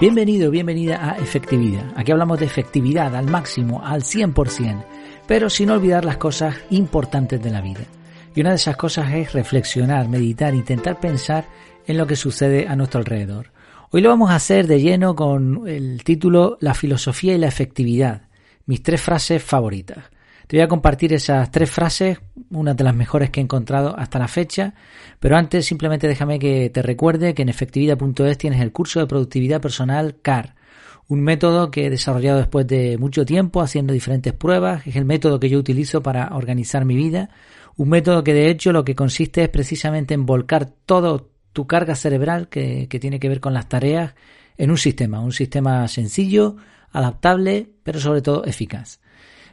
Bienvenido, bienvenida a Efectividad. Aquí hablamos de efectividad al máximo, al 100%, pero sin olvidar las cosas importantes de la vida. Y una de esas cosas es reflexionar, meditar, intentar pensar en lo que sucede a nuestro alrededor. Hoy lo vamos a hacer de lleno con el título La filosofía y la efectividad, mis tres frases favoritas. Te voy a compartir esas tres frases, una de las mejores que he encontrado hasta la fecha, pero antes simplemente déjame que te recuerde que en efectividad.es tienes el curso de productividad personal CAR, un método que he desarrollado después de mucho tiempo haciendo diferentes pruebas, es el método que yo utilizo para organizar mi vida, un método que de hecho lo que consiste es precisamente en volcar todo tu carga cerebral que, que tiene que ver con las tareas en un sistema, un sistema sencillo, adaptable, pero sobre todo eficaz.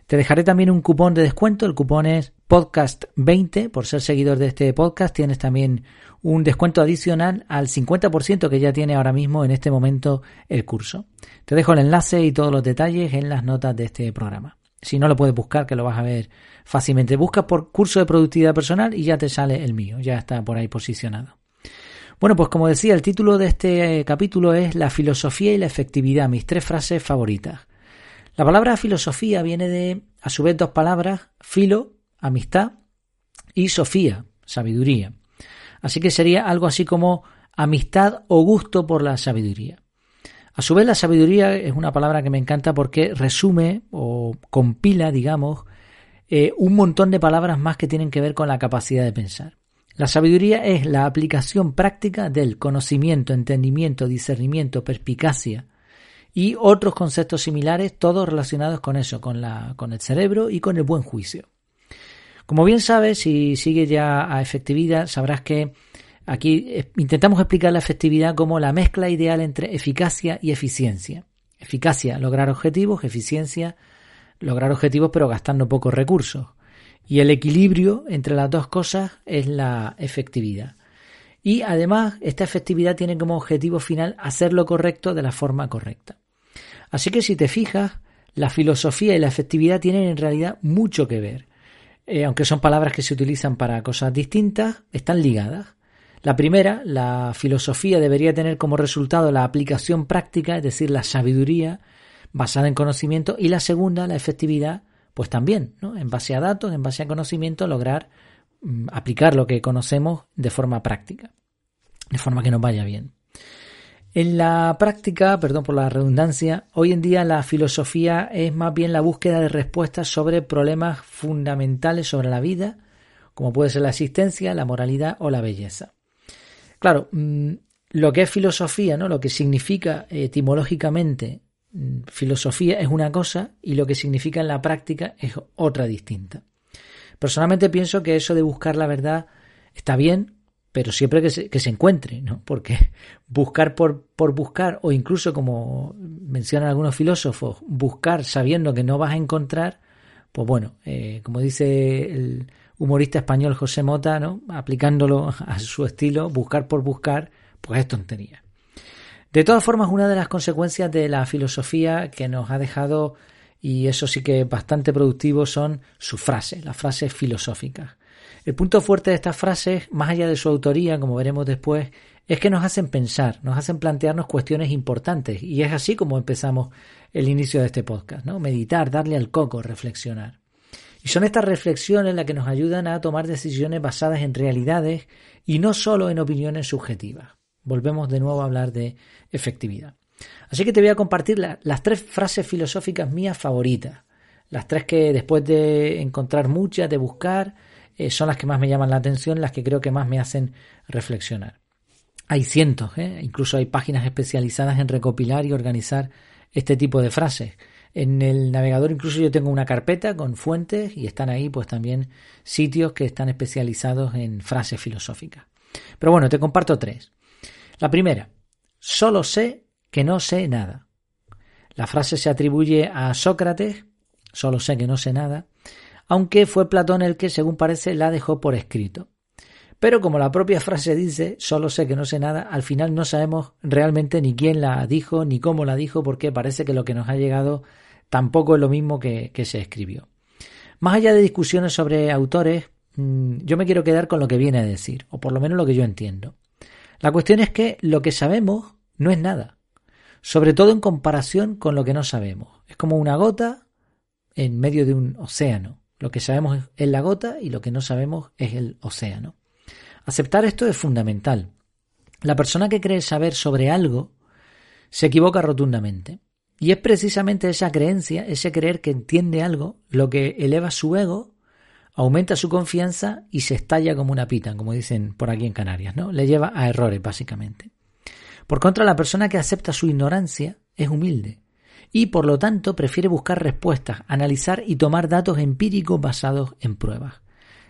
Te dejaré también un cupón de descuento. El cupón es podcast20. Por ser seguidor de este podcast tienes también un descuento adicional al 50% que ya tiene ahora mismo en este momento el curso. Te dejo el enlace y todos los detalles en las notas de este programa. Si no lo puedes buscar, que lo vas a ver fácilmente. Busca por curso de productividad personal y ya te sale el mío. Ya está por ahí posicionado. Bueno, pues como decía, el título de este eh, capítulo es La filosofía y la efectividad, mis tres frases favoritas. La palabra filosofía viene de, a su vez, dos palabras, filo, amistad, y sofía, sabiduría. Así que sería algo así como amistad o gusto por la sabiduría. A su vez, la sabiduría es una palabra que me encanta porque resume o compila, digamos, eh, un montón de palabras más que tienen que ver con la capacidad de pensar. La sabiduría es la aplicación práctica del conocimiento, entendimiento, discernimiento, perspicacia, y otros conceptos similares, todos relacionados con eso, con, la, con el cerebro y con el buen juicio. Como bien sabes, si sigues ya a efectividad, sabrás que aquí intentamos explicar la efectividad como la mezcla ideal entre eficacia y eficiencia. Eficacia, lograr objetivos, eficiencia, lograr objetivos pero gastando pocos recursos. Y el equilibrio entre las dos cosas es la efectividad. Y además, esta efectividad tiene como objetivo final hacer lo correcto de la forma correcta. Así que si te fijas, la filosofía y la efectividad tienen en realidad mucho que ver. Eh, aunque son palabras que se utilizan para cosas distintas, están ligadas. La primera, la filosofía, debería tener como resultado la aplicación práctica, es decir, la sabiduría basada en conocimiento, y la segunda, la efectividad, pues también, ¿no? en base a datos, en base a conocimiento, lograr mm, aplicar lo que conocemos de forma práctica, de forma que nos vaya bien. En la práctica, perdón por la redundancia, hoy en día la filosofía es más bien la búsqueda de respuestas sobre problemas fundamentales sobre la vida, como puede ser la existencia, la moralidad o la belleza. Claro, mm, lo que es filosofía, ¿no? Lo que significa etimológicamente mm, filosofía es una cosa y lo que significa en la práctica es otra distinta. Personalmente pienso que eso de buscar la verdad está bien, pero siempre que se, que se encuentre, ¿no? Porque buscar por, buscar, o incluso como mencionan algunos filósofos, buscar sabiendo que no vas a encontrar, pues bueno, eh, como dice el humorista español José Mota, ¿no? Aplicándolo a su estilo, buscar por buscar, pues es tontería. De todas formas, una de las consecuencias de la filosofía que nos ha dejado, y eso sí que es bastante productivo, son sus frases, las frases filosóficas. El punto fuerte de estas frases, más allá de su autoría, como veremos después, es que nos hacen pensar, nos hacen plantearnos cuestiones importantes. Y es así como empezamos el inicio de este podcast, ¿no? Meditar, darle al coco, reflexionar. Y son estas reflexiones las que nos ayudan a tomar decisiones basadas en realidades y no solo en opiniones subjetivas. Volvemos de nuevo a hablar de efectividad. Así que te voy a compartir las tres frases filosóficas mías favoritas. Las tres que después de encontrar muchas, de buscar, eh, son las que más me llaman la atención, las que creo que más me hacen reflexionar. Hay cientos, ¿eh? incluso hay páginas especializadas en recopilar y organizar este tipo de frases. En el navegador incluso yo tengo una carpeta con fuentes y están ahí pues también sitios que están especializados en frases filosóficas. Pero bueno, te comparto tres. La primera, solo sé que no sé nada. La frase se atribuye a Sócrates, solo sé que no sé nada, aunque fue Platón el que, según parece, la dejó por escrito. Pero como la propia frase dice, solo sé que no sé nada, al final no sabemos realmente ni quién la dijo, ni cómo la dijo, porque parece que lo que nos ha llegado tampoco es lo mismo que, se escribió. Más allá de discusiones sobre autores, mm, yo me quiero quedar con lo que viene a decir, o por lo menos lo que yo entiendo. La cuestión es que lo que sabemos no es nada. sobre todo en comparación con lo que no sabemos. Es como una gota en medio de un océano. Lo que sabemos es la gota y lo que no sabemos es el océano. Aceptar esto es fundamental. La persona que cree saber sobre algo se equivoca rotundamente. Y es precisamente esa creencia, ese creer que entiende algo, lo que eleva su ego, aumenta su confianza y se estalla como una pita, como dicen por aquí en Canarias, ¿no? Le lleva a errores, básicamente. Por contra, la persona que acepta su ignorancia es humilde y, por lo tanto, prefiere buscar respuestas, analizar y tomar datos empíricos basados en pruebas.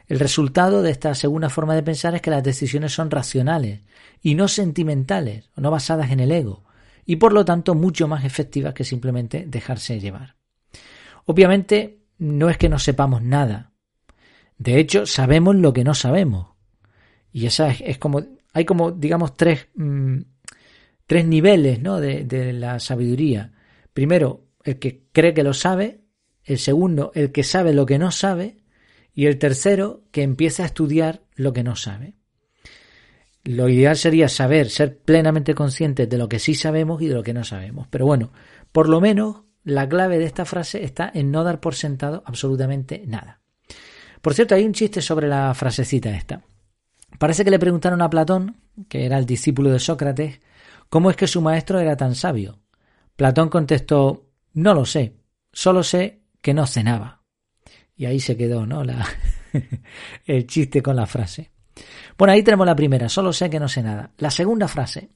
El resultado de esta segunda forma de pensar es que las decisiones son racionales y no sentimentales, no basadas en el ego, y por lo tanto mucho más efectivas que simplemente dejarse llevar. Obviamente no es que no sepamos nada. De hecho, sabemos lo que no sabemos. Y esa es, como, hay como, digamos, tres, mm, tres niveles ¿no? de, de la sabiduría. Primero, el que cree que lo sabe. El segundo, el que sabe lo que no sabe. Y el tercero, que empieza a estudiar lo que no sabe. Lo ideal sería saber, ser plenamente conscientes de lo que sí sabemos y de lo que no sabemos. Pero bueno, por lo menos la clave de esta frase está en no dar por sentado absolutamente nada. Por cierto, hay un chiste sobre la frasecita esta. Parece que le preguntaron a Platón, que era el discípulo de Sócrates, cómo es que su maestro era tan sabio. Platón contestó, no lo sé, solo sé que no cenaba. Y ahí se quedó, ¿no? La el chiste con la frase. Bueno, ahí tenemos la primera, solo sé que no sé nada. La segunda frase,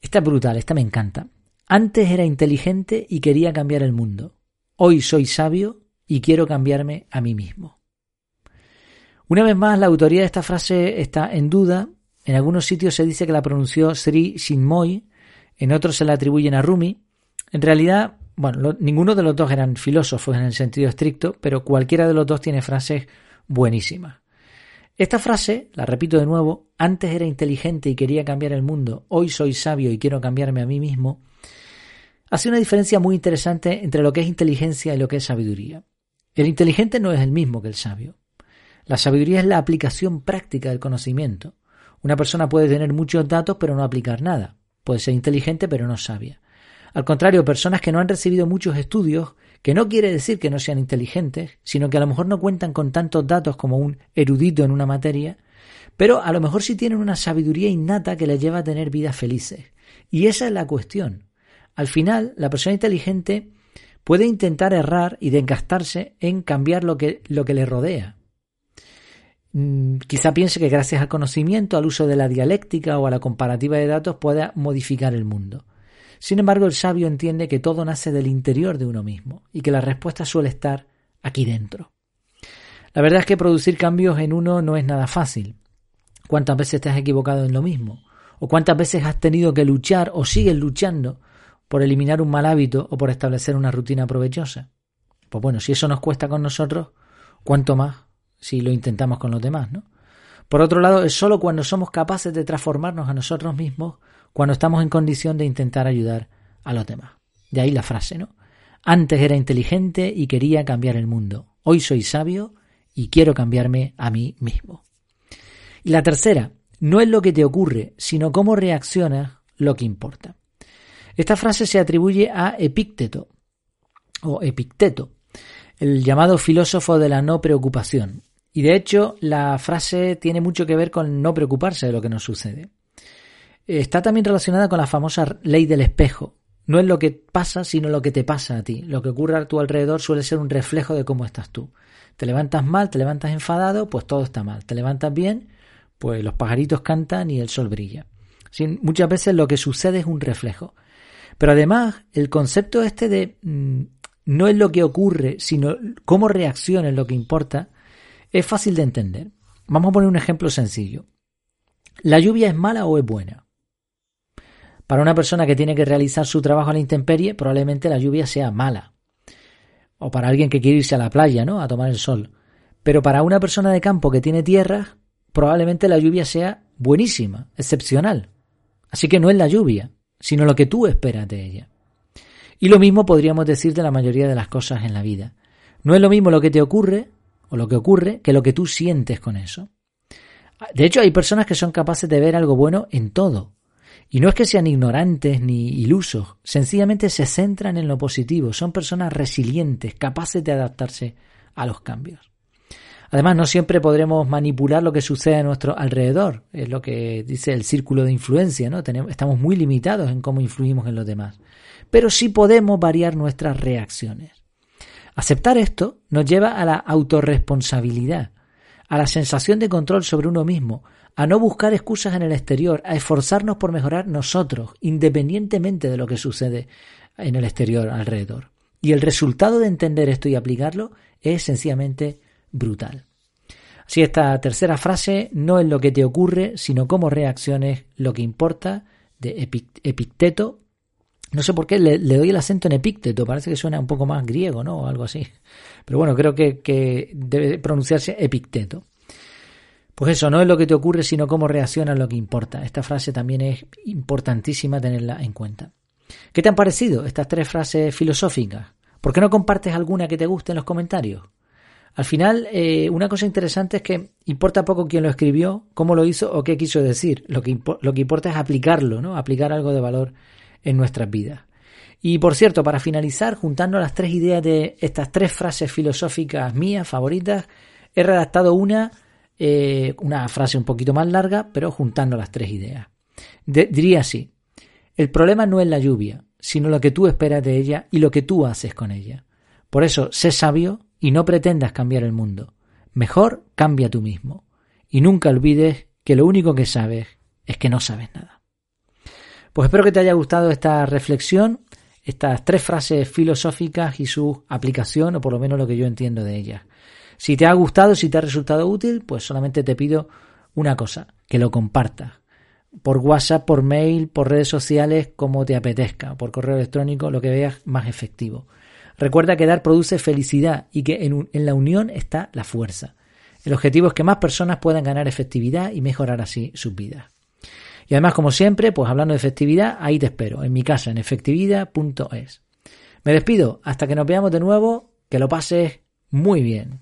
esta es brutal, esta me encanta. Antes era inteligente y quería cambiar el mundo. Hoy soy sabio y quiero cambiarme a mí mismo. Una vez más, la autoría de esta frase está en duda. En algunos sitios se dice que la pronunció Sri Chinmoy, en otros se la atribuyen a Rumi. En realidad, bueno, ninguno de los dos eran filósofos en el sentido estricto, pero cualquiera de los dos tiene frases buenísimas. Esta frase, la repito de nuevo, antes era inteligente y quería cambiar el mundo, hoy soy sabio y quiero cambiarme a mí mismo, hace una diferencia muy interesante entre lo que es inteligencia y lo que es sabiduría. El inteligente no es el mismo que el sabio. La sabiduría es la aplicación práctica del conocimiento. Una persona puede tener muchos datos pero no aplicar nada. Puede ser inteligente pero no sabia. Al contrario, personas que no han recibido muchos estudios que no quiere decir que no sean inteligentes, sino que a lo mejor no cuentan con tantos datos como un erudito en una materia, pero a lo mejor sí tienen una sabiduría innata que les lleva a tener vidas felices. Y esa es la cuestión. Al final, la persona inteligente puede intentar errar y desgastarse en cambiar lo que, lo que le rodea. Mm, quizá piense que gracias al conocimiento, al uso de la dialéctica o a la comparativa de datos pueda modificar el mundo. Sin embargo, el sabio entiende que todo nace del interior de uno mismo y que la respuesta suele estar aquí dentro. La verdad es que producir cambios en uno no es nada fácil. ¿Cuántas veces te has equivocado en lo mismo? ¿O cuántas veces has tenido que luchar o sigues luchando por eliminar un mal hábito o por establecer una rutina provechosa? Pues bueno, si eso nos cuesta con nosotros, ¿cuánto más si lo intentamos con los demás, no? Por otro lado, es solo cuando somos capaces de transformarnos a nosotros mismos cuando estamos en condición de intentar ayudar a los demás. De ahí la frase, ¿no? Antes era inteligente y quería cambiar el mundo. Hoy soy sabio y quiero cambiarme a mí mismo. Y la tercera, no es lo que te ocurre, sino cómo reaccionas lo que importa. Esta frase se atribuye a Epícteto o Epicteto, el llamado filósofo de la no preocupación. Y de hecho, la frase tiene mucho que ver con no preocuparse de lo que nos sucede está también relacionada con la famosa ley del espejo. No es lo que pasa, sino lo que te pasa a ti. Lo que ocurre a tu alrededor suele ser un reflejo de cómo estás tú. Te levantas mal, te levantas enfadado, pues todo está mal. Te levantas bien, pues los pajaritos cantan y el sol brilla. muchas veces lo que sucede es un reflejo. Pero además, el concepto este de mm, no es lo que ocurre, sino cómo reacciona es lo que importa, es fácil de entender. Vamos a poner un ejemplo sencillo. ¿La lluvia es mala o es buena? Para una persona que tiene que realizar su trabajo a la intemperie, probablemente la lluvia sea mala. O para alguien que quiere irse a la playa, ¿no? A tomar el sol. Pero para una persona de campo que tiene tierra, probablemente la lluvia sea buenísima, excepcional. Así que no es la lluvia, sino lo que tú esperas de ella. Y lo mismo podríamos decir de la mayoría de las cosas en la vida. No es lo mismo lo que te ocurre o lo que ocurre que lo que tú sientes con eso. De hecho, hay personas que son capaces de ver algo bueno en todo, Y no es que sean ignorantes ni ilusos, sencillamente se centran en lo positivo, son personas resilientes, capaces de adaptarse a los cambios. Además, no siempre podremos manipular lo que sucede a nuestro alrededor, es lo que dice el círculo de influencia, ¿no? estamos muy limitados en cómo influimos en los demás, pero sí podemos variar nuestras reacciones. Aceptar esto nos lleva a la autorresponsabilidad, a la sensación de control sobre uno mismo, a no buscar excusas en el exterior, a esforzarnos por mejorar nosotros, independientemente de lo que sucede en el exterior alrededor. Y el resultado de entender esto y aplicarlo es sencillamente brutal. Así esta tercera frase no es lo que te ocurre, sino cómo reacciones lo que importa, de Epicteto. No sé por qué le, doy el acento en Epicteto, parece que suena un poco más griego, ¿no? O algo así. Pero bueno, creo que, que debe pronunciarse Epicteto. Pues eso, no es lo que te ocurre, sino cómo reaccionas lo que importa. Esta frase también es importantísima tenerla en cuenta. ¿Qué te han parecido estas tres frases filosóficas? ¿Por qué no compartes alguna que te guste en los comentarios? Al final, eh, una cosa interesante es que importa poco quién lo escribió, cómo lo hizo o qué quiso decir. Lo que, lo que importa es aplicarlo, ¿no? Aplicar algo de valor en nuestras vidas. Y por cierto, para finalizar, juntando las tres ideas de estas tres frases filosóficas mías favoritas, he redactado una, eh, una frase un poquito más larga, pero juntando las tres ideas. diría así, el problema no es la lluvia, sino lo que tú esperas de ella y lo que tú haces con ella. Por eso, sé sabio y no pretendas cambiar el mundo. Mejor cambia tú mismo. Y nunca olvides que lo único que sabes es que no sabes nada. Pues espero que te haya gustado esta reflexión, estas tres frases filosóficas y su aplicación, o por lo menos lo que yo entiendo de ellas. Si te ha gustado, si te ha resultado útil, pues solamente te pido una cosa, que lo compartas. Por WhatsApp, por mail, por redes sociales, como te apetezca, por correo electrónico, lo que veas más efectivo. Recuerda que dar produce felicidad y que en, la unión está la fuerza. El objetivo es que más personas puedan ganar efectividad y mejorar así sus vidas. Y además, como siempre, pues hablando de efectividad, ahí te espero, en mi casa, en efectividad.es. Me despido, hasta que nos veamos de nuevo, que lo pases muy bien.